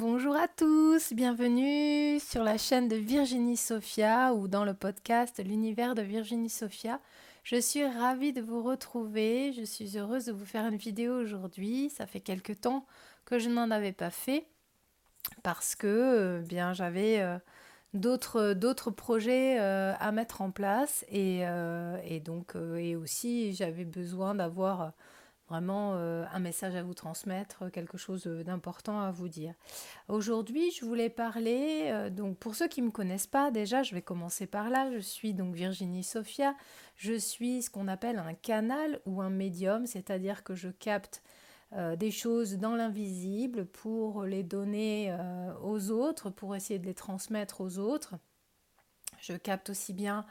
Bonjour à tous, bienvenue sur la chaîne de Virginie Sophia ou dans le podcast L'univers de Virginie Sophia. Je suis ravie de vous retrouver, je suis heureuse de vous faire une vidéo aujourd'hui. Ça fait quelque temps que je n'en avais pas fait parce que euh, bien j'avais euh, d'autres projets euh, à mettre en place et donc et aussi j'avais besoin d'avoir vraiment euh, un message à vous transmettre, quelque chose d'important à vous dire. Aujourd'hui, je voulais parler, euh, donc pour ceux qui ne me connaissent pas, déjà, je vais commencer par là. Je suis donc Virginie Sophia. Je suis ce qu'on appelle un canal ou un médium, c'est-à-dire que je capte euh, des choses dans l'invisible pour les donner aux autres, pour essayer de les transmettre aux autres. Je capte aussi bien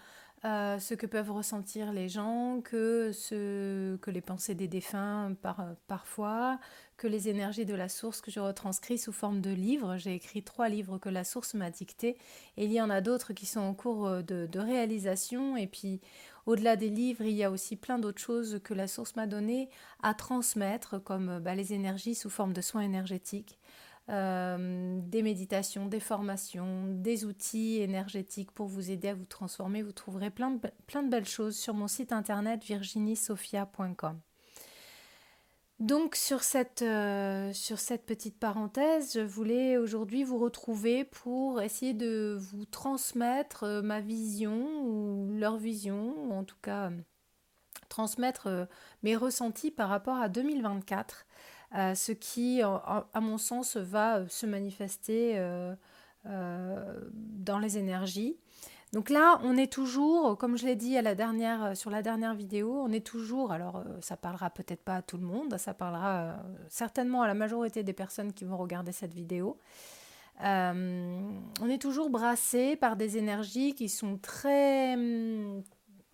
euh, ce que peuvent ressentir les gens, que, ce, que les pensées des défunts par, parfois, que les énergies de la source que je retranscris sous forme de livres. J'ai écrit trois livres que la source m'a dictés et il y en a d'autres qui sont en cours euh, de, de réalisation. Et puis au-delà des livres, il y a aussi plein d'autres choses que la source m'a données à transmettre, comme bah, les énergies sous forme de soins énergétiques. Euh, des méditations, des formations, des outils énergétiques pour vous aider à vous transformer. Vous trouverez plein de, belles choses sur mon site internet virginiesophia.com. Donc sur cette, euh, sur cette petite parenthèse, je voulais aujourd'hui vous retrouver pour essayer de vous transmettre euh, ma vision ou leur vision, ou en tout cas transmettre mes ressentis par rapport à 2024 ce qui, à mon sens, va euh, se manifester euh, euh, dans les énergies. Donc là, on est toujours, comme je l'ai dit à la dernière, sur la dernière vidéo, on est toujours, alors ça parlera peut-être pas à tout le monde, ça parlera certainement à la majorité des personnes qui vont regarder cette vidéo. on est toujours brassé par des énergies qui sont très,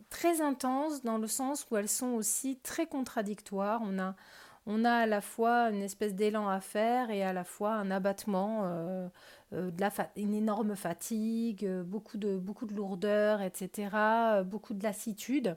très intenses dans le sens où elles sont aussi très contradictoires. On a, on a à la fois une espèce d'élan à faire et à la fois un abattement, euh, euh, une énorme fatigue, euh, beaucoup de, beaucoup de lourdeur, etc., beaucoup de lassitude.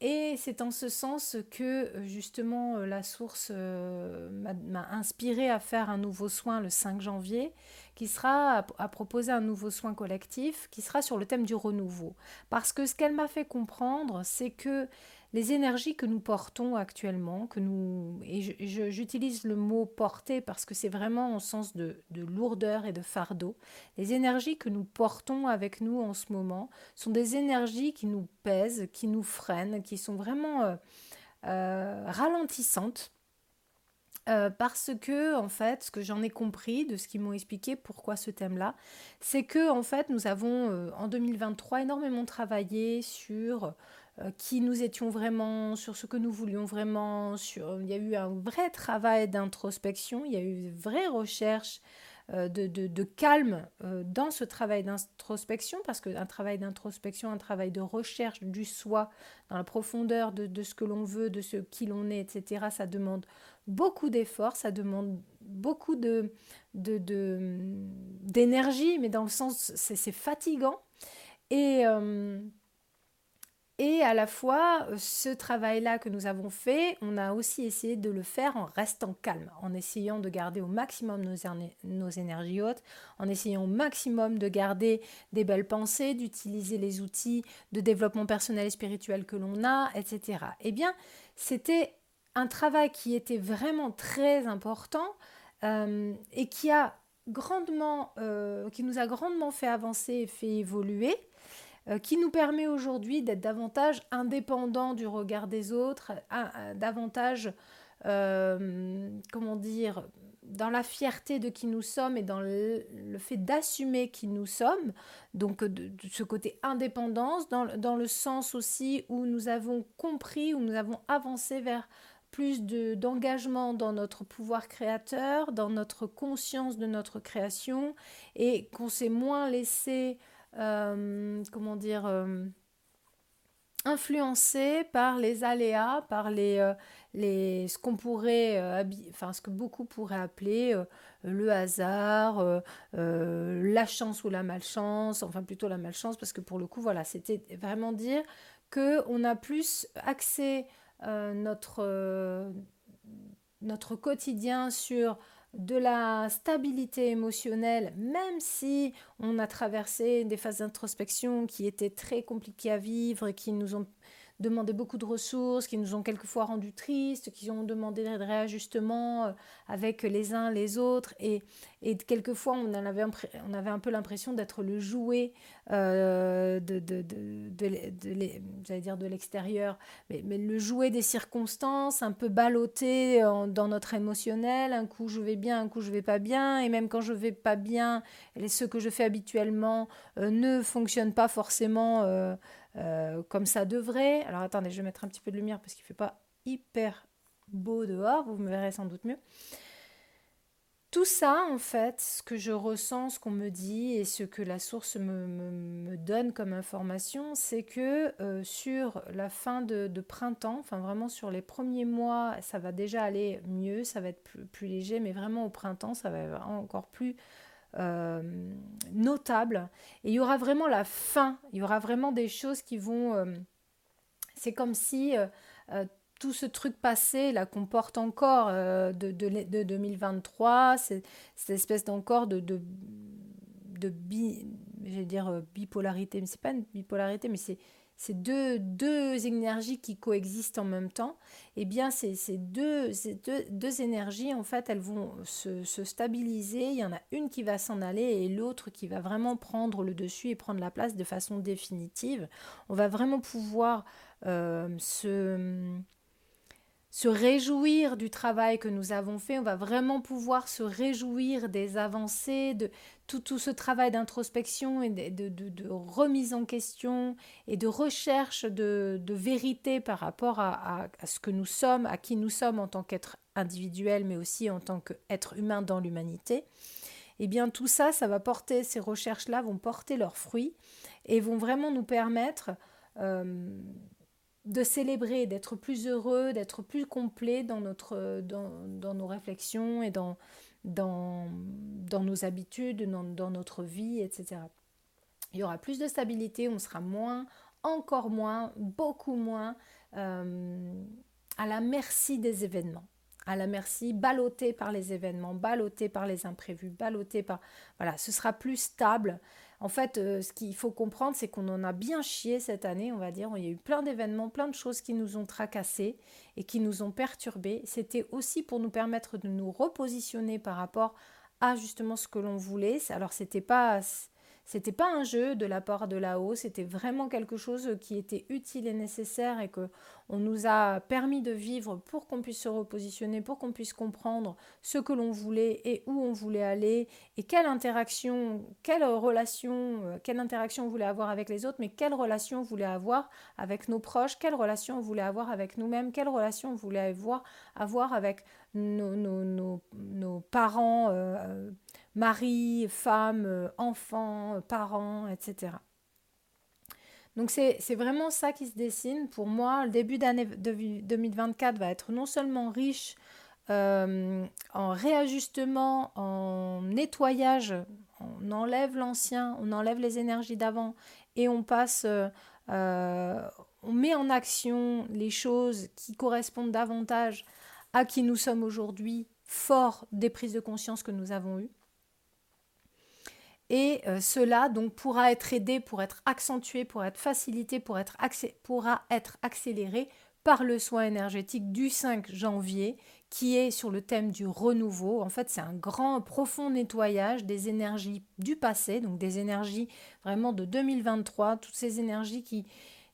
et c'est en ce sens que justement la source m'a inspiré à faire un nouveau soin le 5 janvier, qui sera à, proposer un nouveau soin collectif, qui sera sur le thème du renouveau. Parce que ce qu'elle m'a fait comprendre, c'est que les énergies que nous portons actuellement, que nous, et j'utilise le mot porter parce que c'est vraiment au sens de, lourdeur et de fardeau, les énergies que nous portons avec nous en ce moment sont des énergies qui nous pèsent, qui nous freinent, qui sont vraiment euh, euh, ralentissantes. Euh, parce que en fait, ce que j'en ai compris de ce qu'ils m'ont expliqué, pourquoi ce thème-là, c'est que en fait, nous avons en 2023 énormément travaillé sur qui nous étions vraiment, sur ce que nous voulions vraiment. Sur, il y a eu un vrai travail d'introspection, il y a eu une vraie recherche euh, de, de, calme euh, dans ce travail d'introspection, parce qu'un travail d'introspection, un travail de recherche du soi, dans la profondeur de, de ce que l'on veut, de ce qui l'on est, etc., ça demande beaucoup d'efforts, ça demande beaucoup de, d'énergie, mais dans le sens, c'est, fatigant. Et, et à la fois, euh, ce travail-là que nous avons fait, on a aussi essayé de le faire en restant calme, en essayant de garder au maximum nos, énergies hautes, en essayant au maximum de garder des belles pensées, d'utiliser les outils de développement personnel et spirituel que l'on a, etc. Eh bien, c'était un travail qui était vraiment très important euh, et qui euh, qui nous a grandement fait avancer et fait évoluer. Euh, qui nous permet aujourd'hui d'être davantage indépendant du regard des autres, davantage, euh, comment dire, dans la fierté de qui nous sommes et dans le, fait d'assumer qui nous sommes, donc de, ce côté indépendance, dans, dans, le sens aussi où nous avons compris, où nous avons avancé vers plus d'engagement dans notre pouvoir créateur, dans notre conscience de notre création, et qu'on s'est moins laissé, euh, comment dire, euh, influencé par les aléas, par les, euh, ce qu'on pourrait, enfin ce que beaucoup pourraient appeler le hasard, la chance ou la malchance, enfin plutôt la malchance, parce que pour le coup, voilà, c'était vraiment dire que on a plus euh, euh, notre quotidien sur de la stabilité émotionnelle, même si on a traversé des phases d'introspection qui étaient très compliquées à vivre et qui nous ont demandé beaucoup de ressources, qui nous ont quelquefois rendus tristes, qui ont demandé des réajustements euh, avec les uns les autres. Et, et quelquefois, on, avait, on avait un peu l'impression d'être le jouet euh, de, de, de, l'extérieur, mais, mais, le jouet des circonstances, un peu ballotté dans notre émotionnel. Un coup, je vais bien, un coup, je vais pas bien. Et même quand je vais pas bien, ce que je fais habituellement euh, ne fonctionne pas forcément. Euh, comme ça devrait. Alors attendez, je vais mettre un petit peu de lumière parce qu'il ne fait pas hyper beau dehors, vous me verrez sans doute mieux. Tout ça, en fait, ce que je ressens, ce qu'on me dit et ce que la source me, donne comme information, c'est que euh, sur la fin de, printemps, enfin vraiment sur les premiers mois, ça va déjà aller mieux, ça va être plus, plus léger, mais vraiment au printemps, ça va encore plus euh, notable. Et il y aura vraiment la fin, il y aura vraiment des choses qui vont... Euh, c'est comme si euh, tout ce truc passé là qu'on porte encore de, de, 2023, c'est cette espèce d'encore de, de, de bi, dire bipolarité, mais c'est pas une bipolarité, mais c'est ces deux, deux énergies qui coexistent en même temps, eh bien ces, ces, deux, ces deux, deux, énergies, en fait, elles vont se, se, stabiliser. Il y en a une qui va s'en aller et l'autre qui va vraiment prendre le dessus et prendre la place de façon définitive. On va vraiment pouvoir euh, se se réjouir du travail que nous avons fait, on va vraiment pouvoir se réjouir des avancées, de tout, tout ce travail d'introspection et de, de, remise en question et de recherche de, vérité par rapport à, à, ce que nous sommes, à qui nous sommes en tant qu'être individuel, mais aussi en tant qu'être humain dans l'humanité. Eh bien, tout ça, ça va porter, ces recherches-là vont porter leurs fruits et vont vraiment nous permettre euh, de célébrer, d'être plus heureux, d'être plus complet dans, notre, dans, dans nos réflexions et dans, dans, dans nos habitudes, dans, dans, notre vie, etc. Il y aura plus de stabilité, on sera moins, encore moins, beaucoup moins euh, à la merci des événements à la merci, ballotté par les événements, ballotté par les imprévus, ballotté par... Voilà, ce sera plus stable. En fait, euh, ce qu'il faut comprendre, c'est qu'on en a bien chié cette année, on va dire. Il y a eu plein d'événements, plein de choses qui nous ont tracassés et qui nous ont perturbés. C'était aussi pour nous permettre de nous repositionner par rapport à justement ce que l'on voulait. Alors, c'était pas c'était pas un jeu de la part de là-haut, c'était vraiment quelque chose qui était utile et nécessaire et que on nous a permis de vivre pour qu'on puisse se repositionner, pour qu'on puisse comprendre ce que l'on voulait et où on voulait aller et quelle interaction, quelle relation, euh, quelle interaction on voulait avoir avec les autres, mais quelle relation on voulait avoir avec nos proches, quelle relation on voulait avoir avec nous-mêmes, quelle relation on voulait avoir avec nos, nos, nos, parents, euh, mari, femme, euh, enfants, euh, parents, etc. Donc c'est vraiment ça qui se dessine. Pour moi, le début d'année 2024 va être non seulement riche euh, en réajustement, en nettoyage, on enlève l'ancien, on enlève les énergies d'avant et on passe, on met en action les choses qui correspondent davantage à qui nous sommes aujourd'hui, fort des prises de conscience que nous avons eues. Et euh, cela donc pourra être aidé, pour être accentué, pour être facilité, pour être pourra être accéléré par le soin énergétique du 5 janvier qui est sur le thème du renouveau. En fait, c'est un grand, profond nettoyage des énergies du passé, donc des énergies vraiment de 2023, toutes ces énergies qui,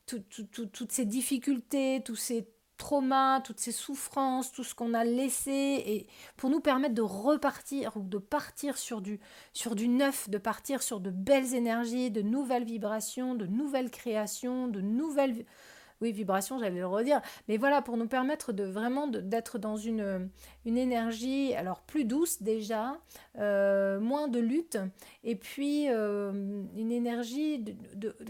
toutes ces difficultés, tous ces traumas, toutes ces souffrances, tout ce qu'on a laissé, et pour nous permettre de repartir ou de partir sur du, sur du neuf, de partir sur de belles énergies, de nouvelles vibrations, de nouvelles créations, de nouvelles oui, vibration, j'allais le redire. Mais voilà, pour nous permettre de vraiment d'être dans une, une énergie, alors plus douce déjà, euh, moins de lutte, et puis euh, une énergie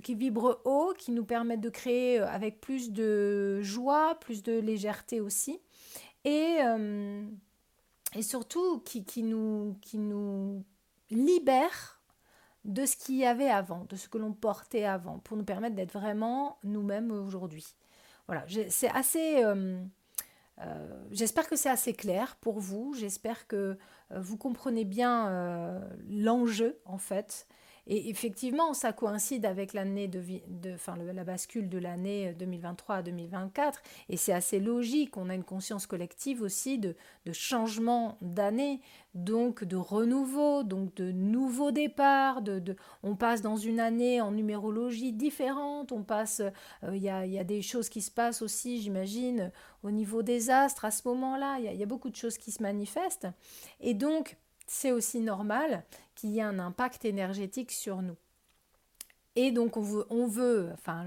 qui vibre haut, qui nous permet de créer avec plus de joie, plus de légèreté aussi, et, euh, et surtout qui, qui, nous, qui nous libère de ce qu'il y avait avant, de ce que l'on portait avant, pour nous permettre d'être vraiment nous-mêmes aujourd'hui. Voilà, c'est assez... Euh, euh, j'espère que c'est assez clair pour vous, j'espère que euh, vous comprenez bien l'enjeu en fait et effectivement, ça coïncide avec l'année de, de enfin, la bascule de l'année 2023 à 2024, et c'est assez logique. On a une conscience collective aussi de, de changement d'année, donc de renouveau, donc de nouveaux départs. De, de, on passe dans une année en numérologie différente. On passe, euh, il y, a, y, a, des choses qui se passent aussi, j'imagine, au niveau des astres à ce moment-là. Il y, a beaucoup de choses qui se manifestent, et donc c'est aussi normal qu'il y ait un impact énergétique sur nous. Et donc on veut, enfin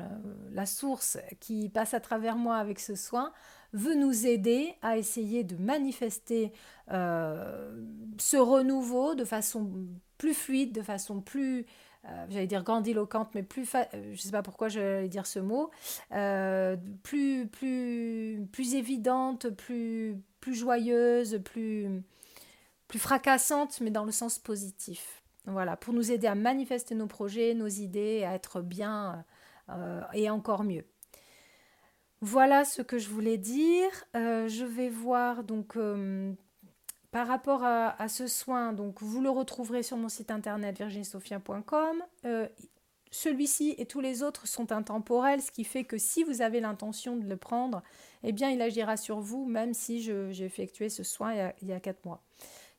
la source qui passe à travers moi avec ce soin veut nous aider à essayer de manifester euh, ce renouveau de façon plus fluide, de façon plus, euh, j'allais dire grandiloquente, mais plus, je ne sais pas pourquoi j'allais dire ce mot, euh, plus, plus, plus évidente, plus, plus joyeuse, plus plus fracassante, mais dans le sens positif. Voilà, pour nous aider à manifester nos projets, nos idées, à être bien euh, et encore mieux. Voilà ce que je voulais dire. Euh, je vais voir donc euh, par rapport à, ce soin, donc vous le retrouverez sur mon site internet virginisofia.com. celui-ci et tous les autres sont intemporels, ce qui fait que si vous avez l'intention de le prendre, eh bien il agira sur vous, même si j'ai effectué ce soin il y a, il y a 4 mois.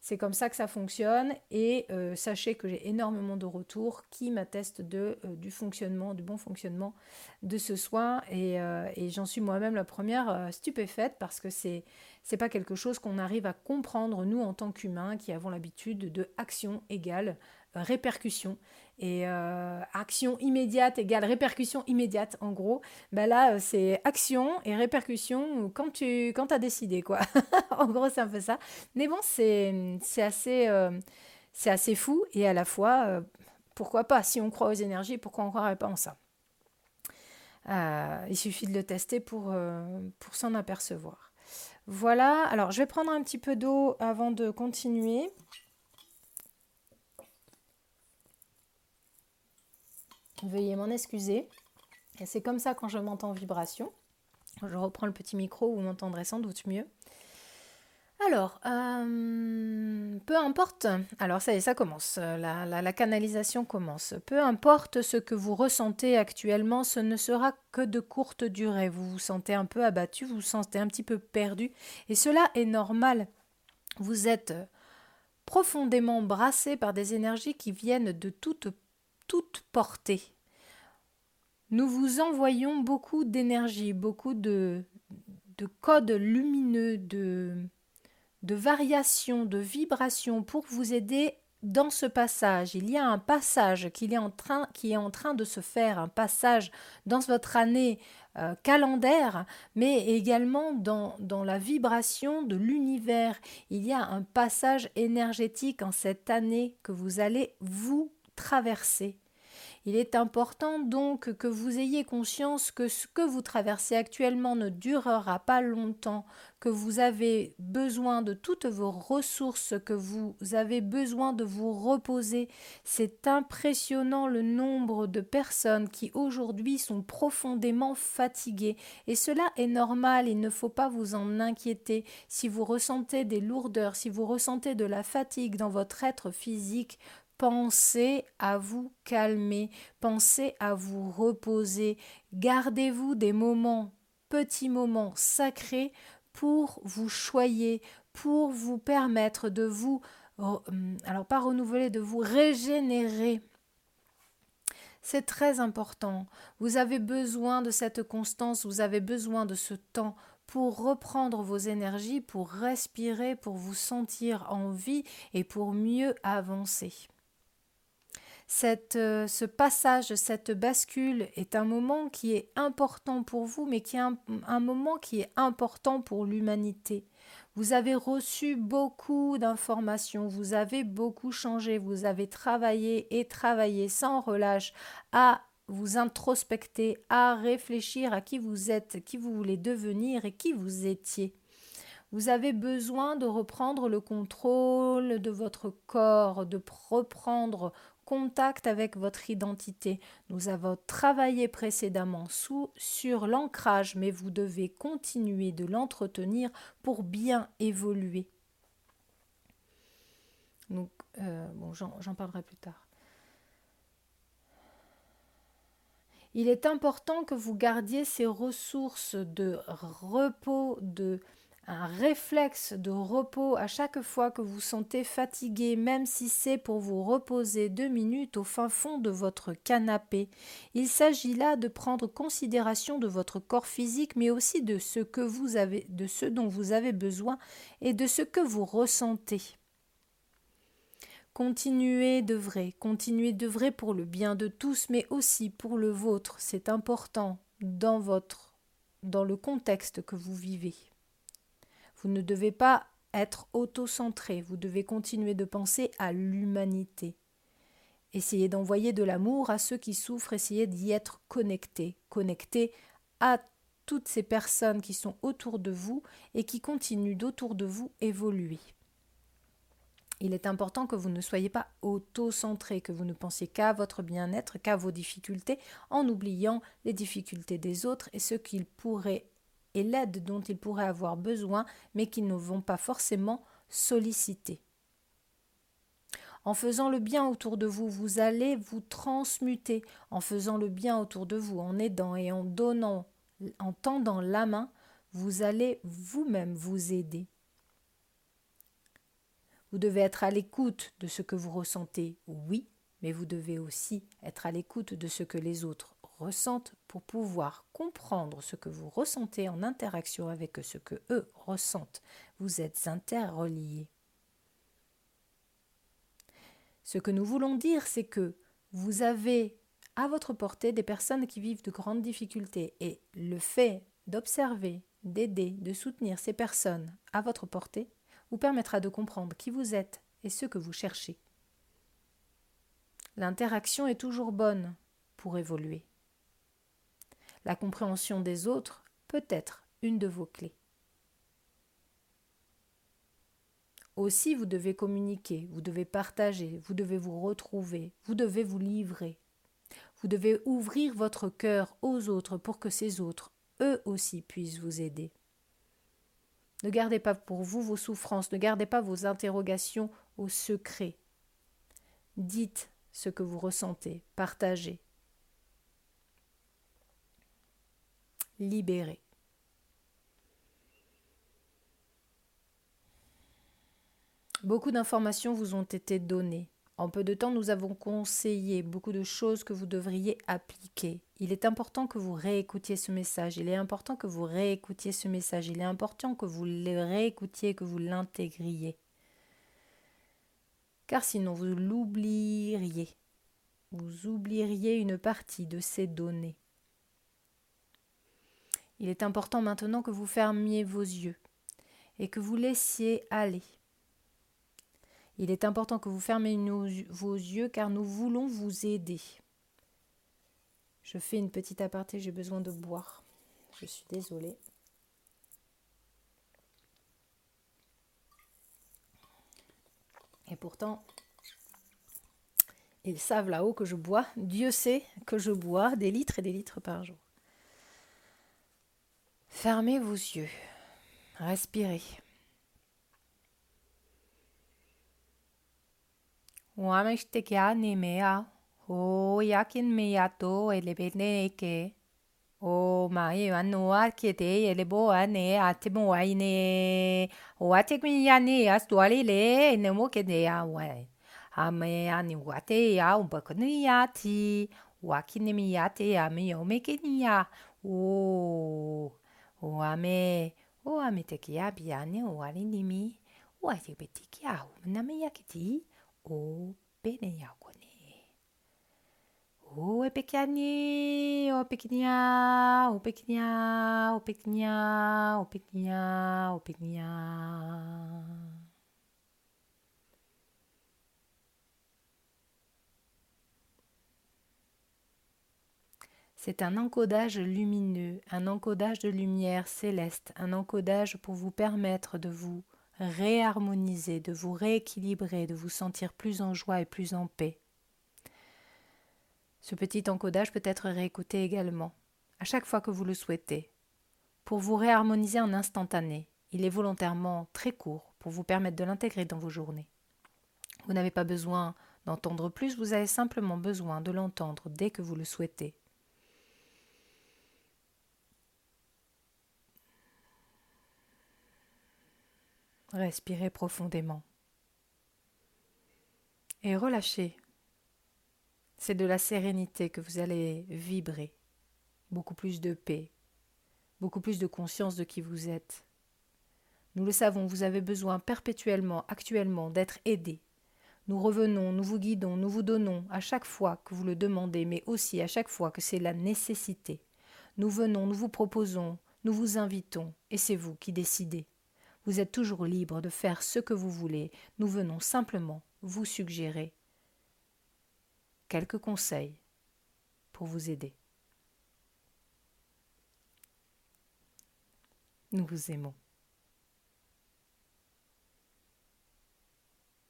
C'est comme ça que ça fonctionne. Et euh, sachez que j'ai énormément de retours qui m'attestent de, euh, du fonctionnement, du bon fonctionnement de ce soin. Et, euh, j'en suis moi-même la première stupéfaite parce que c'est c'est pas quelque chose qu'on arrive à comprendre nous en tant qu'humains qui avons l'habitude de action égale répercussion et euh, action immédiate égale répercussion immédiate, en gros. Ben là, euh, c'est action et répercussion quand tu quand as décidé, quoi. en gros, c'est un peu ça. Mais bon, c'est assez, euh, assez fou et à la fois, pourquoi pas? Si on croit aux énergies, pourquoi on ne croirait pas en ça? Il suffit de le tester pour s'en apercevoir. Voilà, alors je vais prendre un petit peu d'eau avant de continuer. Veuillez m'en excuser. C'est comme ça quand je m'entends en vibration. Je reprends le petit micro, vous m'entendrez sans doute mieux. Alors, euh, peu importe, alors ça y est, ça commence, la, la, canalisation commence. Peu importe ce que vous ressentez actuellement, ce ne sera que de courte durée. Vous vous sentez un peu abattu, vous vous sentez un petit peu perdu, et cela est normal. Vous êtes profondément brassé par des énergies qui viennent de toutes toute portée. Nous vous envoyons beaucoup d'énergie, beaucoup de, de codes lumineux, de, de variations, de vibrations pour vous aider dans ce passage. Il y a un passage qui est en train, qui est en train de se faire, un passage dans votre année euh, calendaire, mais également dans, dans la vibration de l'univers. Il y a un passage énergétique en cette année que vous allez vous Il est important donc que vous ayez conscience que ce que vous traversez actuellement ne durera pas longtemps, que vous avez besoin de toutes vos ressources, que vous avez besoin de vous reposer. C'est impressionnant le nombre de personnes qui aujourd'hui sont profondément fatiguées et cela est normal, il ne faut pas vous en inquiéter. Si vous ressentez des lourdeurs, si vous ressentez de la fatigue dans votre être physique, Pensez à vous calmer, pensez à vous reposer, gardez-vous des moments, petits moments sacrés pour vous choyer, pour vous permettre de vous, hum, alors pas renouveler, de vous régénérer. C'est très important. Vous avez besoin de cette constance, vous avez besoin de ce temps pour reprendre vos énergies, pour respirer, pour vous sentir en vie et pour mieux avancer. Cette, euh, ce passage, cette bascule est un moment qui est important pour vous, mais qui est un moment qui est important pour l'humanité. Vous avez reçu beaucoup d'informations, vous avez beaucoup changé, vous avez travaillé et travaillé sans relâche à vous introspecter, à réfléchir à qui vous êtes, qui vous voulez devenir et qui vous étiez. Vous avez besoin de reprendre le contrôle de votre corps, de reprendre contact avec votre identité. Nous avons travaillé précédemment sous, sur l'ancrage, mais vous devez continuer de l'entretenir pour bien évoluer. Donc, euh, j'en parlerai plus tard. Il est important que vous gardiez ces ressources de repos, de un réflexe de repos à chaque fois que vous sentez fatigué, même si c'est pour vous reposer deux minutes au fin fond de votre canapé. Il s'agit là de prendre considération de votre corps physique, mais aussi de ce que vous avez, de ce dont vous avez besoin et de ce que vous ressentez. Continuez d'œuvrer, continuez d'œuvrer pour le bien de tous, mais aussi pour le vôtre. C'est important dans votre, dans le contexte que vous vivez. Vous ne devez pas être auto-centré, vous devez continuer de penser à l'humanité. Essayez d'envoyer de l'amour à ceux qui souffrent, essayez d'y être connecté, connecté à toutes ces personnes qui sont autour de vous et qui continuent d'autour de vous évoluer. Il est important que vous ne soyez pas auto-centré, que vous ne pensiez qu'à votre bien-être, qu'à vos difficultés, en oubliant les difficultés des autres et ce qu'ils pourraient et l'aide dont ils pourraient avoir besoin, mais qu'ils ne vont pas forcément solliciter. En faisant le bien autour de vous, vous allez vous transmuter. En faisant le bien autour de vous, en aidant et en donnant, en tendant la main, vous allez vous-même vous aider. Vous devez être à l'écoute de ce que vous ressentez, oui, mais vous devez aussi être à l'écoute de ce que les autres ressentent pour pouvoir comprendre ce que vous ressentez en interaction avec ce que eux ressentent. Vous êtes interreliés. Ce que nous voulons dire, c'est que vous avez à votre portée des personnes qui vivent de grandes difficultés et le fait d'observer, d'aider, de soutenir ces personnes à votre portée vous permettra de comprendre qui vous êtes et ce que vous cherchez. L'interaction est toujours bonne pour évoluer. La compréhension des autres peut être une de vos clés. Aussi, vous devez communiquer, vous devez partager, vous devez vous retrouver, vous devez vous livrer. Vous devez ouvrir votre cœur aux autres pour que ces autres, eux aussi, puissent vous aider. Ne gardez pas pour vous vos souffrances, ne gardez pas vos interrogations au secret. Dites ce que vous ressentez, partagez. Libéré. Beaucoup d'informations vous ont été données. En peu de temps, nous avons conseillé beaucoup de choses que vous devriez appliquer. Il est important que vous réécoutiez ce message. Il est important que vous réécoutiez ce message. Il est important que vous le réécoutiez, que vous l'intégriez. Car sinon, vous l'oublieriez. Vous oublieriez une partie de ces données. Il est important maintenant que vous fermiez vos yeux et que vous laissiez aller. Il est important que vous fermiez vos yeux car nous voulons vous aider. Je fais une petite aparté, j'ai besoin de boire. Je suis désolée. Et pourtant, ils savent là-haut que je bois. Dieu sait que je bois des litres et des litres par jour. Fermez vos yeux. Respirez. Wameshtekya mea o yakin meyato elebeneke o mai anoa kete elebo ane atemo waine o atekmiyane astualile nemo kede wai ame ani wate ya umbakani yati wakinemi yate ya mi omekenia o o ame o ame te ki abi ane o ari nimi o ai te peti ki au na me yakiti o pene ya kone O é pequenininha, o pequenininha, o pequenininha, o pequenininha, o pequenininha, o pequenininha. C'est un encodage lumineux, un encodage de lumière céleste, un encodage pour vous permettre de vous réharmoniser, de vous rééquilibrer, de vous sentir plus en joie et plus en paix. Ce petit encodage peut être réécouté également, à chaque fois que vous le souhaitez, pour vous réharmoniser en instantané. Il est volontairement très court pour vous permettre de l'intégrer dans vos journées. Vous n'avez pas besoin d'entendre plus, vous avez simplement besoin de l'entendre dès que vous le souhaitez. Respirez profondément et relâchez c'est de la sérénité que vous allez vibrer, beaucoup plus de paix, beaucoup plus de conscience de qui vous êtes. Nous le savons, vous avez besoin perpétuellement, actuellement, d'être aidé. Nous revenons, nous vous guidons, nous vous donnons à chaque fois que vous le demandez, mais aussi à chaque fois que c'est la nécessité. Nous venons, nous vous proposons, nous vous invitons, et c'est vous qui décidez. Vous êtes toujours libre de faire ce que vous voulez, nous venons simplement vous suggérer quelques conseils pour vous aider. Nous vous aimons.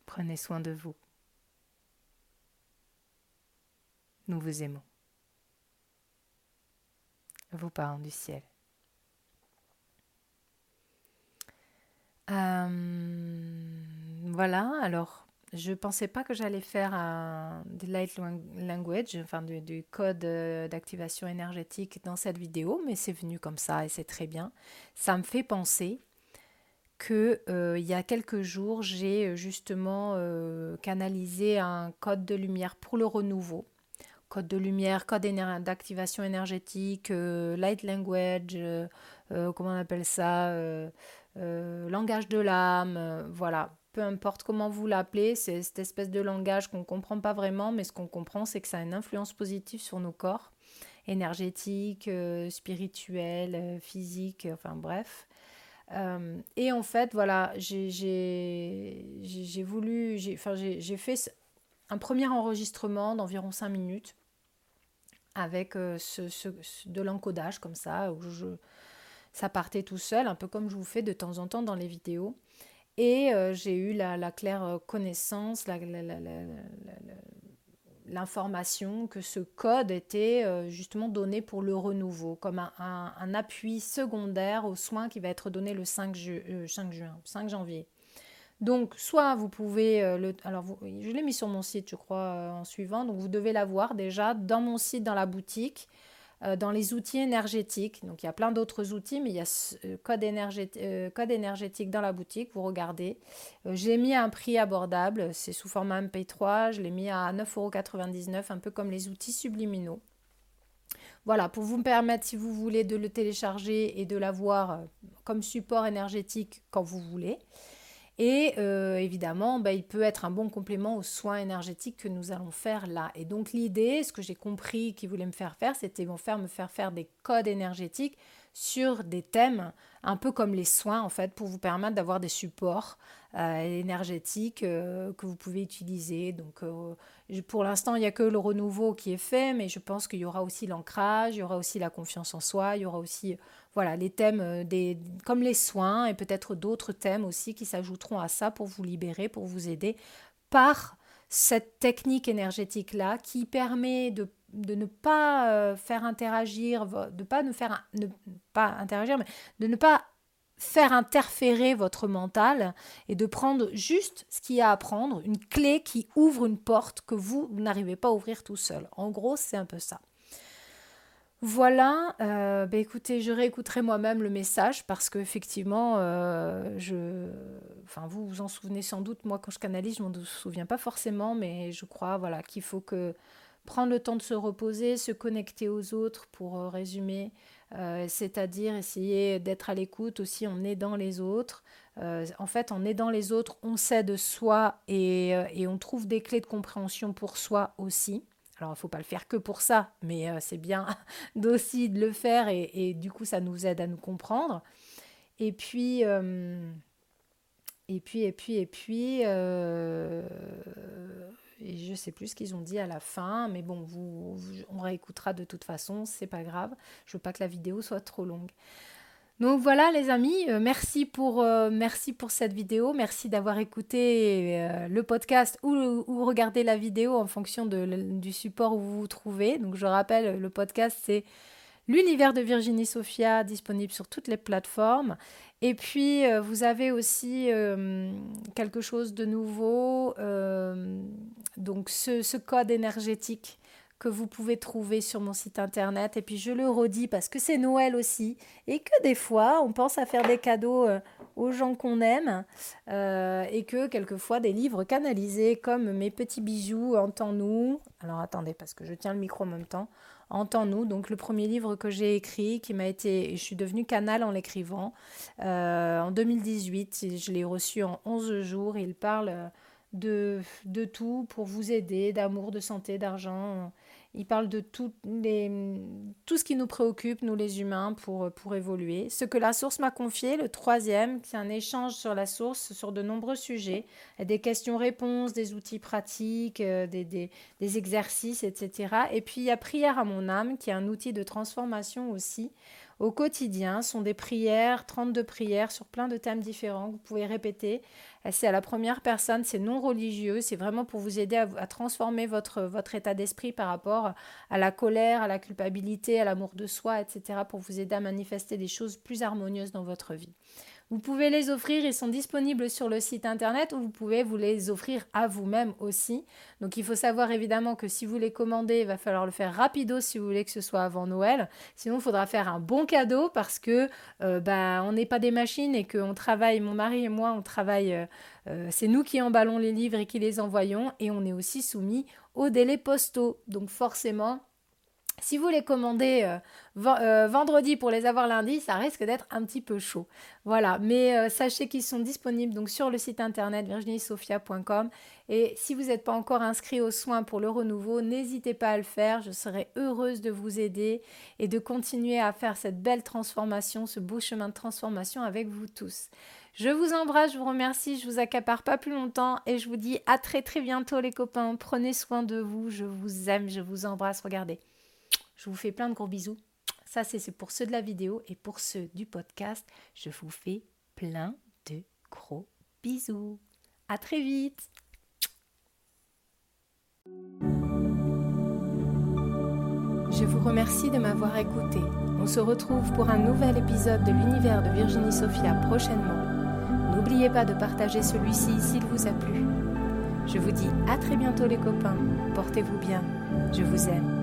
Prenez soin de vous. Nous vous aimons. Vos parents du ciel. Euh, voilà, alors je pensais pas que j'allais faire un de light language, enfin du, code euh, d'activation énergétique dans cette vidéo, mais c'est venu comme ça et c'est très bien. Ça me fait penser que euh, il y a quelques jours, j'ai justement canalisé un code de lumière pour le renouveau. Code de lumière, code d'activation énergétique, light language, comment on appelle ça, langage de l'âme, voilà peu importe comment vous l'appelez, c'est cette espèce de langage qu'on ne comprend pas vraiment, mais ce qu'on comprend, c'est que ça a une influence positive sur nos corps, énergétiques, euh, spirituels, euh, physiques, enfin bref. Euh, et en fait, voilà, j'ai voulu, j'ai fait un premier enregistrement d'environ 5 minutes avec ce, de l'encodage comme ça, où je, ça partait tout seul, un peu comme je vous fais de temps en temps dans les vidéos. Et euh, j'ai eu la, claire euh, connaissance, l'information que ce code était euh, justement donné pour le renouveau, comme un, appui secondaire aux soins qui va être donné le 5, juin, 5 janvier. Donc, soit vous pouvez, le, alors je l'ai mis sur mon site, je crois, en suivant, donc vous devez l'avoir déjà dans mon site, dans la boutique. Euh, dans les outils énergétiques. Donc il y a plein d'autres outils, mais il y a euh, code, énergétique, euh, code énergétique dans la boutique, vous regardez. J'ai mis un prix abordable, c'est sous format MP3, je l'ai mis à 9,99€, un peu comme les outils subliminaux. Voilà, pour vous permettre, si vous voulez, de le télécharger et de l'avoir comme support énergétique quand vous voulez. Et euh, évidemment, bah, il peut être un bon complément aux soins énergétiques que nous allons faire là. Et donc l'idée, ce que j'ai compris qu'ils voulaient me faire faire, c'était me faire me faire faire des codes énergétiques sur des thèmes un peu comme les soins en fait pour vous permettre d'avoir des supports euh, énergétiques euh, que vous pouvez utiliser. Donc pour l'instant il n'y a que le renouveau qui est fait, mais je pense qu'il y aura aussi l'ancrage, il y aura aussi la confiance en soi, il y aura aussi voilà, les thèmes euh, des, comme les soins et peut-être d'autres thèmes aussi qui s'ajouteront à ça pour vous libérer, pour vous aider par cette technique énergétique-là qui permet de, ne pas euh, faire interagir, de pas ne faire, de pas faire interférer votre mental et de prendre juste ce qu'il y a à prendre, une clé qui ouvre une porte que vous n'arrivez pas à ouvrir tout seul. En gros, c'est un peu ça. Voilà, euh, bah, écoutez, je réécouterai moi-même le message parce qu'effectivement, euh, je, enfin vous vous en souvenez sans doute, moi quand je canalise, je ne m'en souviens pas forcément, mais je crois voilà, qu'il faut que prendre le temps de se reposer, se connecter aux autres pour euh, résumer, c'est-à-dire essayer d'être à l'écoute aussi en aidant les autres. en fait, en aidant les autres, on sait de soi et, et on trouve des clés de compréhension pour soi aussi Alors, il ne faut pas le faire que pour ça, mais c'est bien d'aussi de le faire et, du coup, ça nous aide à nous comprendre. Et puis, et puis, et puis, et puis, euh, je ne sais plus ce qu'ils ont dit à la fin, mais bon, vous, on réécoutera de toute façon, c'est pas grave. Je veux pas que la vidéo soit trop longue. Donc voilà les amis, euh, merci, pour, euh, merci pour cette vidéo, merci d'avoir écouté le podcast ou, regardé la vidéo en fonction du support où vous vous trouvez. Donc je rappelle, le podcast c'est L'univers de Virginie Sophia disponible sur toutes les plateformes. Et puis, euh, vous avez aussi euh, quelque chose de nouveau, euh, donc ce, code énergétique que vous pouvez trouver sur mon site internet. Et puis, je le redis parce que c'est Noël aussi et que des fois, on pense à faire des cadeaux aux gens qu'on aime et que quelquefois, des livres canalisés comme Mes petits bijoux, Entends-nous. Alors, attendez, parce que je tiens le micro en même temps. Entends-nous, donc le premier livre que j'ai écrit, qui m'a été, je suis devenue canal en l'écrivant, euh, en 2018, je l'ai reçu en 11 jours, il parle de, de tout pour vous aider, d'amour, de santé, d'argent, il parle de tout, les, tout ce qui nous préoccupe, nous les humains, pour, pour évoluer. Ce que la source m'a confié, le troisième, c'est un échange sur la source sur de nombreux sujets, des questions-réponses, des outils pratiques, euh, des, des, des, exercices, etc. Et puis il y a Prière à mon âme, qui est un outil de transformation aussi, au quotidien sont des prières, 32 prières sur plein de thèmes différents que vous pouvez répéter. C'est à la première personne, c'est non religieux, c'est vraiment pour vous aider à, transformer votre, votre état d'esprit par rapport à la colère, à la culpabilité, à l'amour de soi, etc., pour vous aider à manifester des choses plus harmonieuses dans votre vie. Vous pouvez les offrir, ils sont disponibles sur le site internet ou vous pouvez vous les offrir à vous-même aussi. Donc il faut savoir évidemment que si vous les commandez, il va falloir le faire rapido si vous voulez que ce soit avant Noël. Sinon, il faudra faire un bon cadeau parce que euh, bah, on n'est pas des machines et qu'on travaille, mon mari et moi, on travaille, euh, euh, c'est nous qui emballons les livres et qui les envoyons et on est aussi soumis aux délais postaux. Donc forcément, si vous les commandez euh, euh, vendredi pour les avoir lundi, ça risque d'être un petit peu chaud. Voilà, mais euh, sachez qu'ils sont disponibles donc sur le site internet virginiesophia.com et si vous n'êtes pas encore inscrit aux soins pour le renouveau, n'hésitez pas à le faire. Je serai heureuse de vous aider et de continuer à faire cette belle transformation, ce beau chemin de transformation avec vous tous. Je vous embrasse, je vous remercie, je vous accapare pas plus longtemps et je vous dis à très très bientôt les copains. Prenez soin de vous, je vous aime, je vous embrasse. Regardez. Je vous fais plein de gros bisous. Ça, c'est pour ceux de la vidéo et pour ceux du podcast, je vous fais plein de gros bisous. À très vite. Je vous remercie de m'avoir écouté. On se retrouve pour un nouvel épisode de l'univers de Virginie Sophia prochainement. N'oubliez pas de partager celui-ci s'il vous a plu. Je vous dis à très bientôt les copains. Portez-vous bien. Je vous aime.